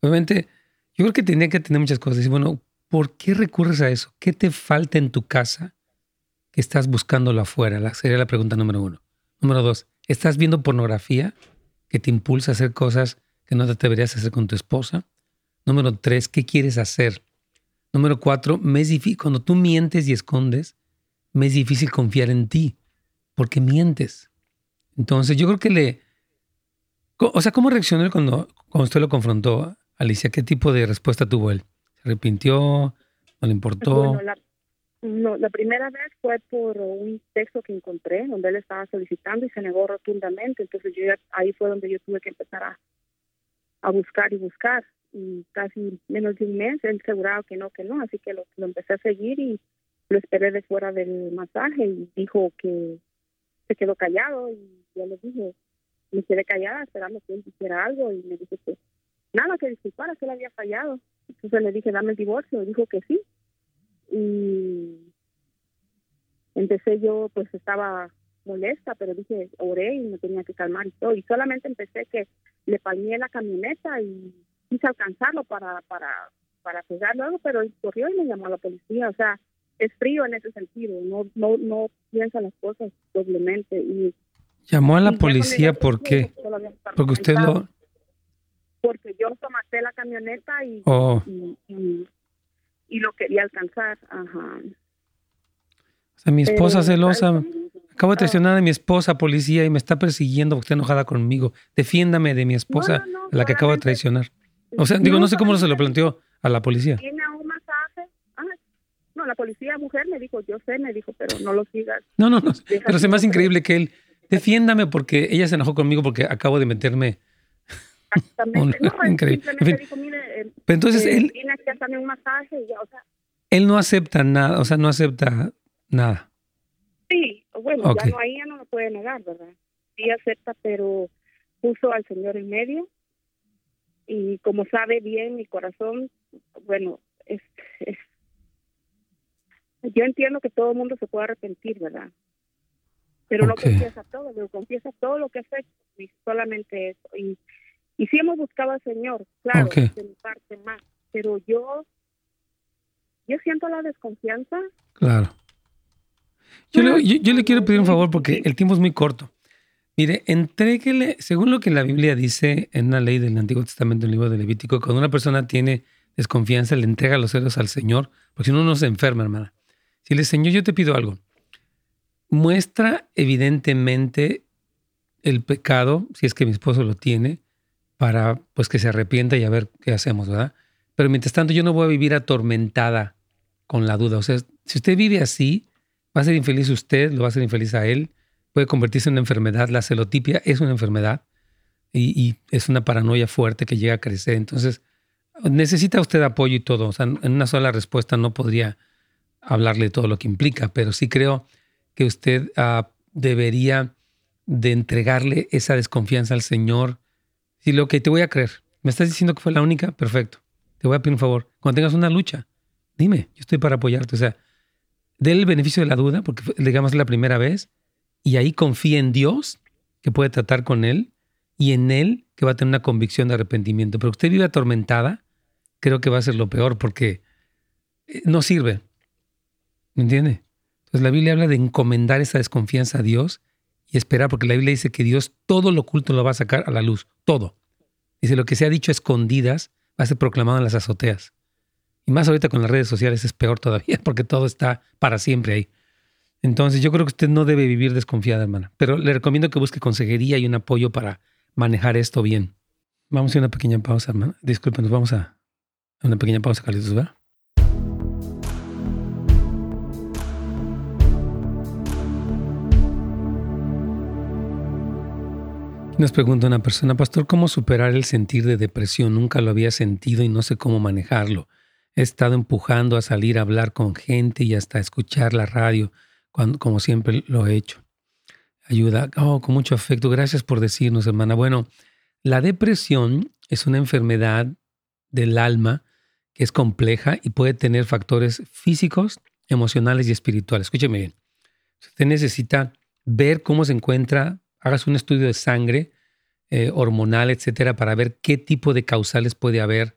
obviamente yo creo que tenía que tener muchas cosas. Decir, bueno, ¿por qué recurres a eso? ¿Qué te falta en tu casa que estás buscándolo afuera? La, sería la pregunta número uno. Número dos, ¿estás viendo pornografía que te impulsa a hacer cosas que no te deberías hacer con tu esposa. Número tres, ¿qué quieres hacer? Número cuatro, me difícil, cuando tú mientes y escondes, me es difícil confiar en ti. porque mientes. Entonces yo creo que le... O sea, ¿cómo reaccionó cuando, cuando usted lo confrontó, Alicia? ¿Qué tipo de respuesta tuvo él? ¿Se arrepintió? ¿No le importó?
la, no, la primera vez fue por un texto que encontré donde él estaba solicitando y se negó rotundamente. Entonces yo ahí fue donde yo tuve que empezar a, a buscar y buscar. Y casi menos de un mes él aseguraba que no, que no. Así que lo, empecé a seguir y lo esperé de fuera del masaje y dijo que se quedó callado y yo le dije, me quedé callada esperando que él hiciera algo y me dijo que nada, que disculpara, que él había fallado. Entonces le dije, dame el divorcio, y dijo que sí. Y empecé yo, pues estaba molesta, pero dije, oré y me tenía que calmar y todo. Y solamente empecé que le palmeé la camioneta y quise alcanzarlo para, para, para pegarlo algo, pero corrió y me llamó a la policía. O sea, es frío en ese sentido, no, no, no piensa las cosas doblemente. Y,
¿Llamó a la policía por qué? Porque usted lo...
Porque yo tomaste la camioneta
oh.
y, y, lo quería alcanzar. Ajá.
O sea, mi esposa celosa... Acabo de traicionar a mi esposa, policía, y me está persiguiendo porque está enojada conmigo. Defiéndame de mi esposa, la que acabo de traicionar. O sea, digo, no sé cómo se lo planteó a la policía
la policía mujer me dijo, yo sé, me dijo, pero no lo sigas.
No, no, no. Pero es más increíble que él, defiéndame porque ella se enojó conmigo porque acabo de meterme.
Exactamente. no, increíble. dijo, mire,
eh, pero entonces
eh,
él.
Viene aquí a hacerme un masaje y ya, o sea.
Él no acepta nada, o sea, no acepta nada.
Sí, bueno, ya no, ahí ya no lo puede negar, ¿verdad? Sí acepta, pero puso al Señor en medio y como sabe bien mi corazón, bueno, es, es yo entiendo que todo el mundo se puede arrepentir, ¿verdad? Pero no confiesa todo, confiesa todo lo que ha hecho y solamente eso. Y, y sí hemos buscado al Señor, claro, de mi parte más, pero yo, yo siento la desconfianza.
Claro. Yo le, yo, le quiero pedir un favor porque el tiempo es muy corto. Mire, entréguele, según lo que la Biblia dice en una ley del Antiguo Testamento, en el libro de Levítico, cuando una persona tiene desconfianza, le entrega los celos al Señor, porque si no, uno se enferma, hermana. Si le Señor, yo te pido algo, muestra evidentemente el pecado, si es que mi esposo lo tiene, para pues que se arrepienta y a ver qué hacemos, ¿verdad? Pero mientras tanto yo no voy a vivir atormentada con la duda. O sea, si usted vive así, va a ser infeliz usted, lo va a ser infeliz a él, puede convertirse en una enfermedad. La celotipia es una enfermedad y, es una paranoia fuerte que llega a crecer. Entonces, necesita usted apoyo y todo. O sea, en una sola respuesta no podría hablarle todo lo que implica, pero sí creo que usted ah, debería de entregarle esa desconfianza al Señor. Si lo que te voy a creer, me estás diciendo que fue la única, perfecto. Te voy a pedir un favor. Cuando tengas una lucha, dime, yo estoy para apoyarte. O sea, dé el beneficio de la duda, porque digamos la primera vez, y ahí confía en Dios, que puede tratar con Él, y en Él, que va a tener una convicción de arrepentimiento. Pero usted vive atormentada, creo que va a ser lo peor, porque eh, no sirve. ¿Me entiende? Entonces la Biblia habla de encomendar esa desconfianza a Dios y esperar, porque la Biblia dice que Dios todo lo oculto lo va a sacar a la luz, todo. Dice, lo que se ha dicho a escondidas va a ser proclamado en las azoteas. Y más ahorita con las redes sociales es peor todavía, porque todo está para siempre ahí. Entonces yo creo que usted no debe vivir desconfiada, hermana. Pero le recomiendo que busque consejería y un apoyo para manejar esto bien. Vamos a una pequeña pausa, hermana. Disculpen, nos vamos a una pequeña pausa, Carlitos, ¿verdad? Nos pregunta una persona, pastor, ¿cómo superar el sentir de depresión? Nunca lo había sentido y no sé cómo manejarlo. He estado empujando a salir a hablar con gente y hasta escuchar la radio, como siempre lo he hecho. Ayuda, oh, con mucho afecto. Gracias por decirnos, hermana. Bueno, la depresión es una enfermedad del alma que es compleja y puede tener factores físicos, emocionales y espirituales. Escúcheme bien. Usted necesita ver cómo se encuentra hagas un estudio de sangre, eh, hormonal, etcétera, para ver qué tipo de causales puede haber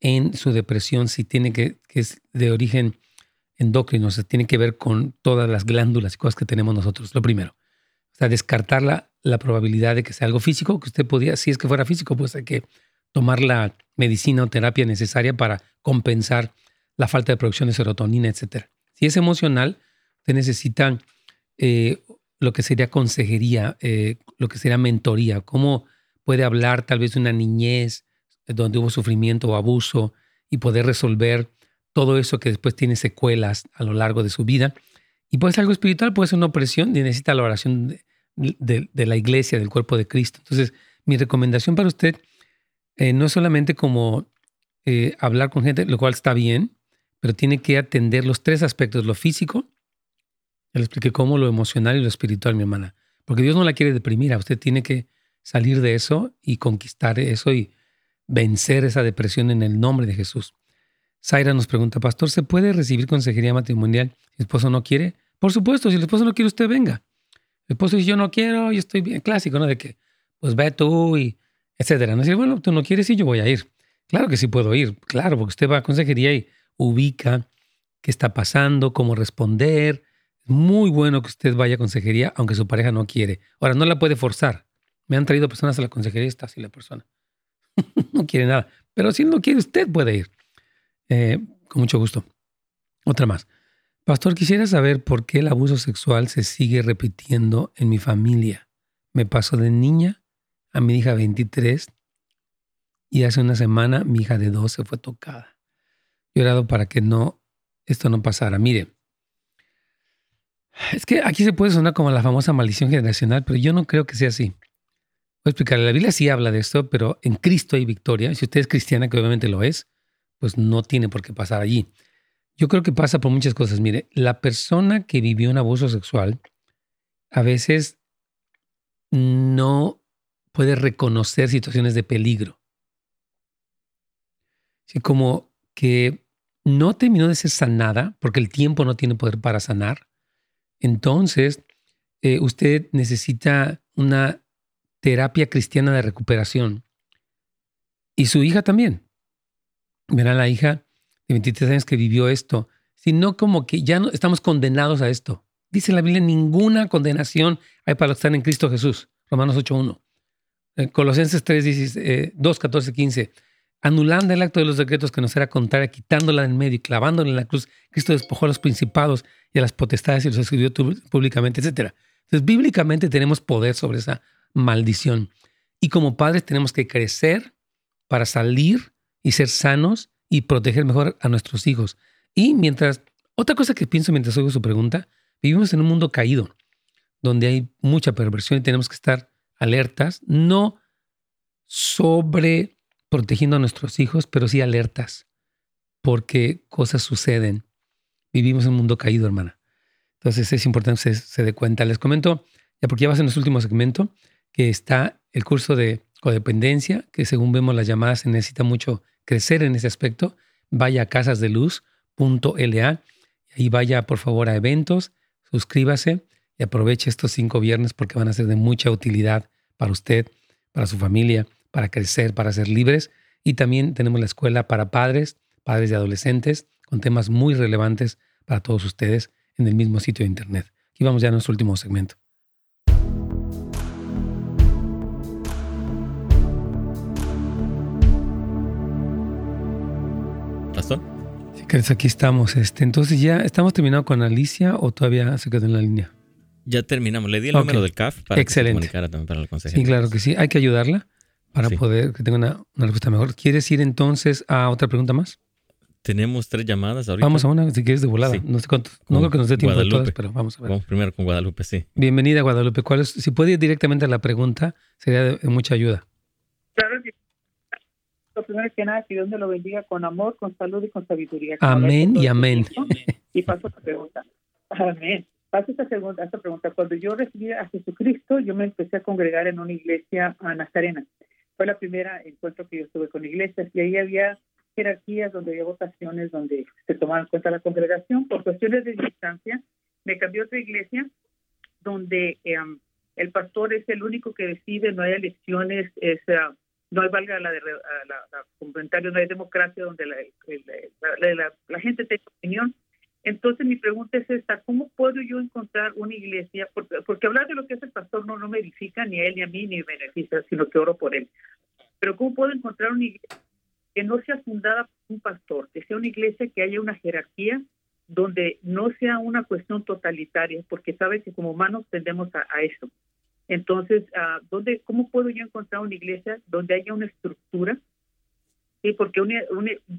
en su depresión, si tiene que, que es de origen endocrino, o sea, tiene que ver con todas las glándulas y cosas que tenemos nosotros, lo primero. O sea, descartar la, la probabilidad de que sea algo físico, que usted podía, si es que fuera físico, pues hay que tomar la medicina o terapia necesaria para compensar la falta de producción de serotonina, etcétera. Si es emocional, usted necesita eh, lo que sería consejería, eh, lo que sería mentoría, cómo puede hablar tal vez de una niñez donde hubo sufrimiento o abuso y poder resolver todo eso que después tiene secuelas a lo largo de su vida. Y puede ser algo espiritual, puede ser una opresión y necesita la oración de, la iglesia, del cuerpo de Cristo. Entonces, mi recomendación para usted eh, no es solamente como eh, hablar con gente, lo cual está bien, pero tiene que atender los tres aspectos, lo físico, le expliqué cómo, lo emocional y lo espiritual, mi hermana. Porque Dios no la quiere deprimir, usted tiene que salir de eso y conquistar eso y vencer esa depresión en el nombre de Jesús. Zaira nos pregunta, Pastor, ¿se puede recibir consejería matrimonial si el esposo no quiere? Por supuesto, si el esposo no quiere, usted venga. El esposo dice, yo no quiero, yo estoy bien, clásico, ¿no? De que, pues ve tú y etcétera. No decir, bueno, tú no quieres y yo voy a ir. Claro que sí puedo ir, claro, porque usted va a consejería y ubica qué está pasando, cómo responder. Muy bueno que usted vaya a consejería, aunque su pareja no quiere. Ahora, no la puede forzar. Me han traído personas a la consejería y está así la persona. no quiere nada. Pero si no quiere, usted puede ir. Eh, con mucho gusto. Otra más. Pastor, quisiera saber por qué el abuso sexual se sigue repitiendo en mi familia. Me pasó de niña a mi hija 23 y hace una semana mi hija de 12 fue tocada. He para que no, esto no pasara. Mire, es que aquí se puede sonar como la famosa maldición generacional, pero yo no creo que sea así. Voy a explicarle. La Biblia sí habla de esto, pero en Cristo hay victoria. Si usted es cristiana, que obviamente lo es, pues no tiene por qué pasar allí. Yo creo que pasa por muchas cosas. Mire, la persona que vivió un abuso sexual a veces no puede reconocer situaciones de peligro. Como que no terminó de ser sanada porque el tiempo no tiene poder para sanar. Entonces, eh, usted necesita una terapia cristiana de recuperación. Y su hija también. Verá la hija de 23 años que vivió esto, sino como que ya no estamos condenados a esto. Dice la Biblia, ninguna condenación hay para los que están en Cristo Jesús. Romanos 8.1. Eh, Colosenses 3, 2, 14, 15. Anulando el acto de los decretos que nos era contraria, quitándola del medio y clavándola en la cruz, Cristo despojó a los principados y a las potestades y los escribió públicamente, etc. Entonces, bíblicamente tenemos poder sobre esa maldición. Y como padres tenemos que crecer para salir y ser sanos y proteger mejor a nuestros hijos. Y mientras, otra cosa que pienso mientras oigo su pregunta, vivimos en un mundo caído, donde hay mucha perversión y tenemos que estar alertas, no sobre protegiendo a nuestros hijos, pero sí alertas, porque cosas suceden. Vivimos en un mundo caído, hermana. Entonces es importante que se, dé cuenta. Les comento, ya porque ya va a ser nuestro último segmento, que está el curso de codependencia, que según vemos las llamadas se necesita mucho crecer en ese aspecto. Vaya a casasdeluz.la y vaya por favor a eventos, suscríbase y aproveche estos cinco viernes porque van a ser de mucha utilidad para usted, para su familia, para crecer, para ser libres. Y también tenemos la escuela para padres, padres de adolescentes, con temas muy relevantes para todos ustedes en el mismo sitio de internet. Aquí vamos ya a nuestro último segmento. Si aquí estamos. Este, entonces, ¿ya estamos terminando con Alicia o todavía se quedó en la línea?
Ya terminamos. Le di el número del CAF para
Excelente.
que se también para el consejo.
Sí, claro que sí. Hay que ayudarla para poder que tenga una, una, respuesta mejor. ¿Quieres ir entonces a otra pregunta más?
Tenemos tres llamadas ahorita.
Vamos a una, si quieres, de volada. No sé cuánto, no creo que nos dé tiempo de todas, pero vamos a ver.
Vamos primero con Guadalupe, sí.
Bienvenida, Guadalupe. ¿Cuál es, si puede ir directamente a la pregunta, sería de mucha ayuda.
Claro que lo primero que nada, que Dios me lo bendiga con amor, con salud y con sabiduría.
Amén y amén.
Y paso a esta pregunta. Amén. Paso esta pregunta, esta pregunta. Cuando yo recibí a Jesucristo, yo me empecé a congregar en una iglesia a nazarena. Fue la primera encuentro que yo estuve con iglesias y ahí había jerarquías donde había votaciones donde se tomaban en cuenta la congregación. Por cuestiones de distancia, me cambió otra iglesia donde em, el pastor es el único que decide, no hay elecciones, es, uh, no hay valga la, de, la, la, comentario, no hay democracia donde la, la, la, gente tenga opinión. Entonces mi pregunta es esta, ¿cómo puedo yo encontrar una iglesia? Porque, porque hablar de lo que es el pastor no, no me edifica ni a él ni a mí ni me beneficia, sino que oro por él. Pero ¿cómo puedo encontrar una iglesia que no sea fundada por un pastor, que sea una iglesia que haya una jerarquía donde no sea una cuestión totalitaria, porque sabe que como humanos tendemos a, eso. Entonces, uh, ¿dónde, ¿cómo puedo yo encontrar una iglesia donde haya una estructura? Sí, porque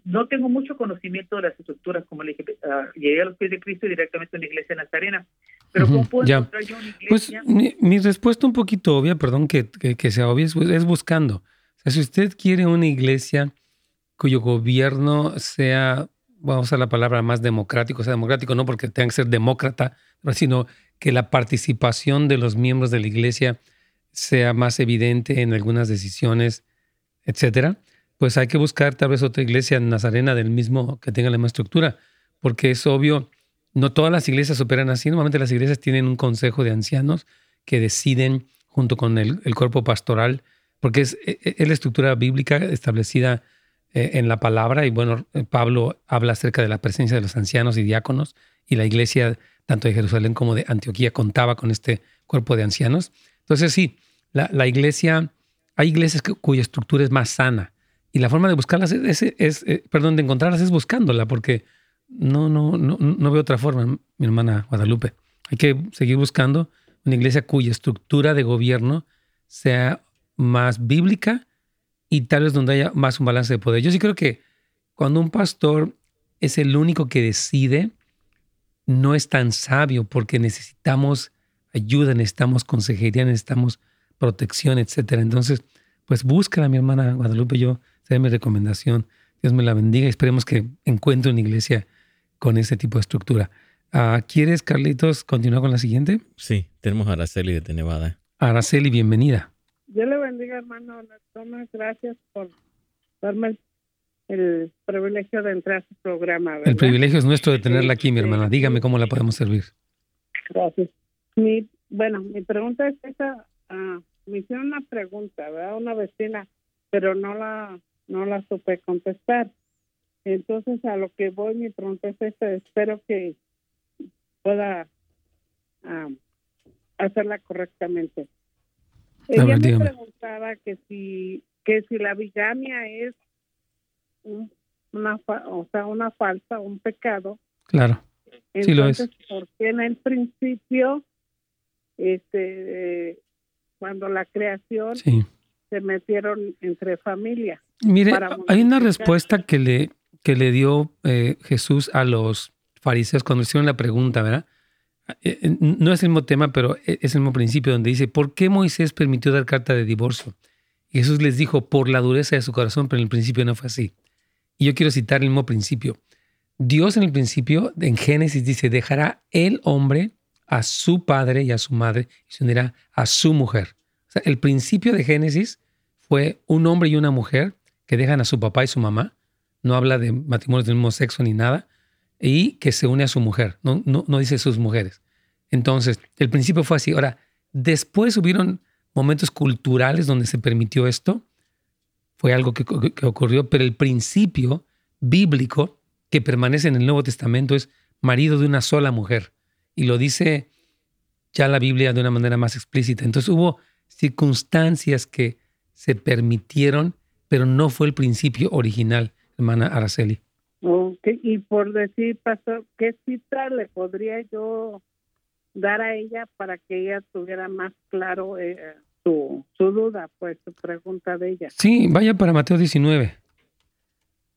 no tengo mucho conocimiento de las estructuras, como le dije, uh, llegué a los pies de Cristo directamente a una iglesia nazarena. Pero ¿cómo puedo encontrar yo una
pues, iglesia? Pues mi, respuesta un poquito obvia, perdón que, que, sea obvia, es, buscando. O sea, si usted quiere una iglesia cuyo gobierno sea vamos a usar la palabra más democrático, o sea, democrático no porque tenga que ser demócrata, sino que la participación de los miembros de la iglesia sea más evidente en algunas decisiones, etcétera, pues hay que buscar tal vez otra iglesia nazarena del mismo que tenga la misma estructura, porque es obvio, no todas las iglesias operan así, normalmente las iglesias tienen un consejo de ancianos que deciden junto con el, cuerpo pastoral, porque es, e, e, es la estructura bíblica establecida eh, en la palabra y bueno, eh, Pablo habla acerca de la presencia de los ancianos y diáconos y la iglesia tanto de Jerusalén como de Antioquía contaba con este cuerpo de ancianos. Entonces sí, la, iglesia, hay iglesias cuya estructura es más sana y la forma de buscarlas es, eh, perdón, de encontrarlas es buscándola porque no, no, no, no veo otra forma, mi hermana Guadalupe. Hay que seguir buscando una iglesia cuya estructura de gobierno sea más bíblica y tal vez donde haya más un balance de poder. Yo sí creo que cuando un pastor es el único que decide, no es tan sabio porque necesitamos ayuda, necesitamos consejería, necesitamos protección, etc. Entonces, pues búscala, mi hermana Guadalupe, yo, seré mi recomendación. Dios me la bendiga y esperemos que encuentre una iglesia con ese tipo de estructura. Ah, ¿Quieres, Carlitos, continuar con la siguiente?
Sí, tenemos a Araceli de Nevada.
Araceli, bienvenida.
Yo le bendiga, hermano Tomás. Gracias por darme el privilegio de entrar a su programa.
El privilegio es nuestro de tenerla aquí, mi hermana. Dígame cómo la podemos servir.
Gracias. Mi, bueno, mi pregunta es esa. Ah, me hicieron una pregunta, ¿verdad? Una vecina, pero no la, no la supe contestar. Entonces, a lo que voy, mi pregunta es esta. Espero que pueda ah, hacerla correctamente. Ella me preguntaba que si que si la bigamia es una o sea una falta un pecado
claro sí lo es
porque en el principio este cuando la creación se metieron entre familia
mire hay una respuesta que le que le dio eh, Jesús a los fariseos cuando hicieron la pregunta verdad eh, eh, no es el mismo tema, pero e, es el mismo principio donde dice, ¿por qué Moisés permitió dar carta de divorcio? Y Jesús les dijo, por la dureza de su corazón, pero en el principio no fue así. Y yo quiero citar el mismo principio. Dios en el principio, en Génesis, dice, dejará el hombre a su padre y a su madre y se unirá a su mujer. O sea, el principio de Génesis fue un hombre y una mujer que dejan a su papá y su mamá. No habla de matrimonios del mismo sexo ni nada y que se une a su mujer, no, no, no dice sus mujeres. Entonces, el principio fue así. Ahora, después hubieron momentos culturales donde se permitió esto, fue algo que, que, ocurrió, pero el principio bíblico que permanece en el Nuevo Testamento es marido de una sola mujer. Y lo dice ya la Biblia de una manera más explícita. Entonces hubo circunstancias que se permitieron, pero no fue el principio original, hermana Araceli.
Y por decir, pastor, ¿qué cita le podría yo dar a ella para que ella tuviera más claro eh, su, su, duda, pues su pregunta de ella?
Sí, vaya para Mateo 19.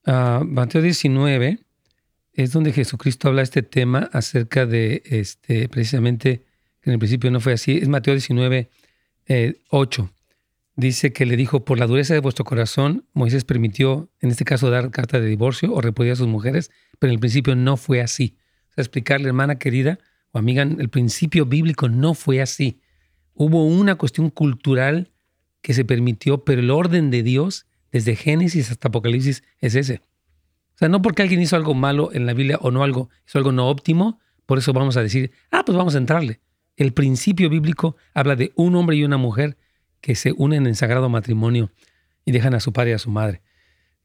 Ah, Mateo 19 es donde Jesucristo habla este tema acerca de, este, precisamente, que en el principio no fue así, es Mateo 19, 8 dice que le dijo, por la dureza de vuestro corazón, Moisés permitió, en este caso, dar carta de divorcio o repudiar a sus mujeres, pero en el principio no fue así. O sea, explicarle, hermana querida o amiga, el principio bíblico no fue así. Hubo una cuestión cultural que se permitió, pero el orden de Dios, desde Génesis hasta Apocalipsis, es ese. O sea, no porque alguien hizo algo malo en la Biblia o no algo, hizo algo no óptimo, por eso vamos a decir, ah, pues vamos a entrarle. El principio bíblico habla de un hombre y una mujer que se unen en sagrado matrimonio y dejan a su padre y a su madre.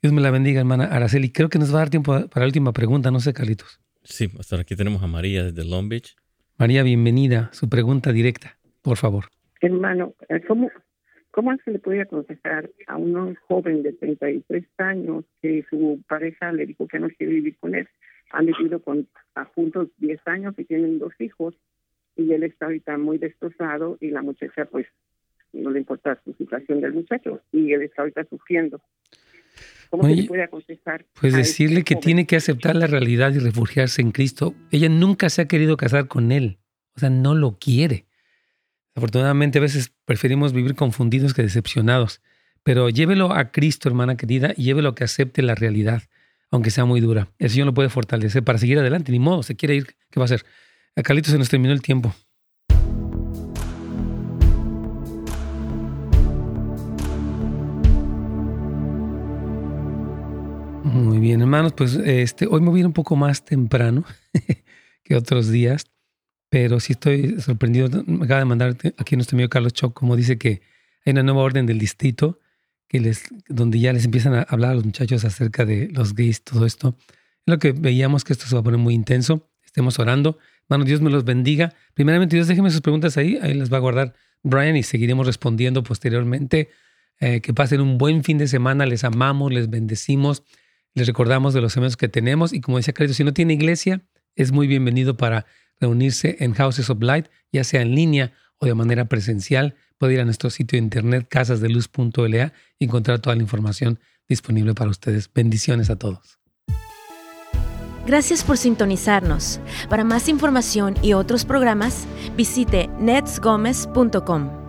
Dios me la bendiga, hermana Araceli. Creo que nos va a dar tiempo para la última pregunta, no sé, Carlitos.
Sí, hasta aquí tenemos a María desde Long Beach.
María, bienvenida. Su pregunta directa, por favor.
Hermano, eh, ¿cómo, cómo se le puede aconsejar a un joven de 33 años que su pareja le dijo que no quiere vivir con él han vivido con, juntos 10 años y tienen dos hijos y él está ahorita muy destrozado y la muchacha pues no le importa su situación del muchacho y él está ahorita sufriendo. ¿Cómo se puede aconsejar?
Pues este decirle que tiene que aceptar la realidad y refugiarse en Cristo. Ella nunca se ha querido casar con él, o sea, no lo quiere. Afortunadamente a veces preferimos vivir confundidos que decepcionados, pero llévelo a Cristo, hermana querida, y llévelo a que acepte la realidad, aunque sea muy dura. El Señor lo puede fortalecer para seguir adelante, ni modo, se quiere ir, ¿qué va a hacer? A Carlitos se nos terminó el tiempo. Muy bien, hermanos, pues este, hoy me voy un poco más temprano que otros días, pero sí estoy sorprendido. Me acaba de mandar aquí nuestro amigo Carlos Choc, como dice que hay una nueva orden del distrito que les, donde ya les empiezan a hablar a los muchachos acerca de los gays, todo esto. Es lo que veíamos que esto se va a poner muy intenso. Estemos orando. Hermanos, Dios me los bendiga. Primeramente, Dios, déjenme sus preguntas ahí. Ahí les va a guardar Brian y seguiremos respondiendo posteriormente. Eh, que pasen un buen fin de semana. Les amamos, les bendecimos. Les recordamos de los eventos que tenemos y como decía Carlos, si no tiene iglesia, es muy bienvenido para reunirse en Houses of Light, ya sea en línea o de manera presencial. Puede ir a nuestro sitio de internet casasdeluz.la y encontrar toda la información disponible para ustedes. Bendiciones a todos.
Gracias por sintonizarnos. Para más información y otros programas, visite netsgomez.com.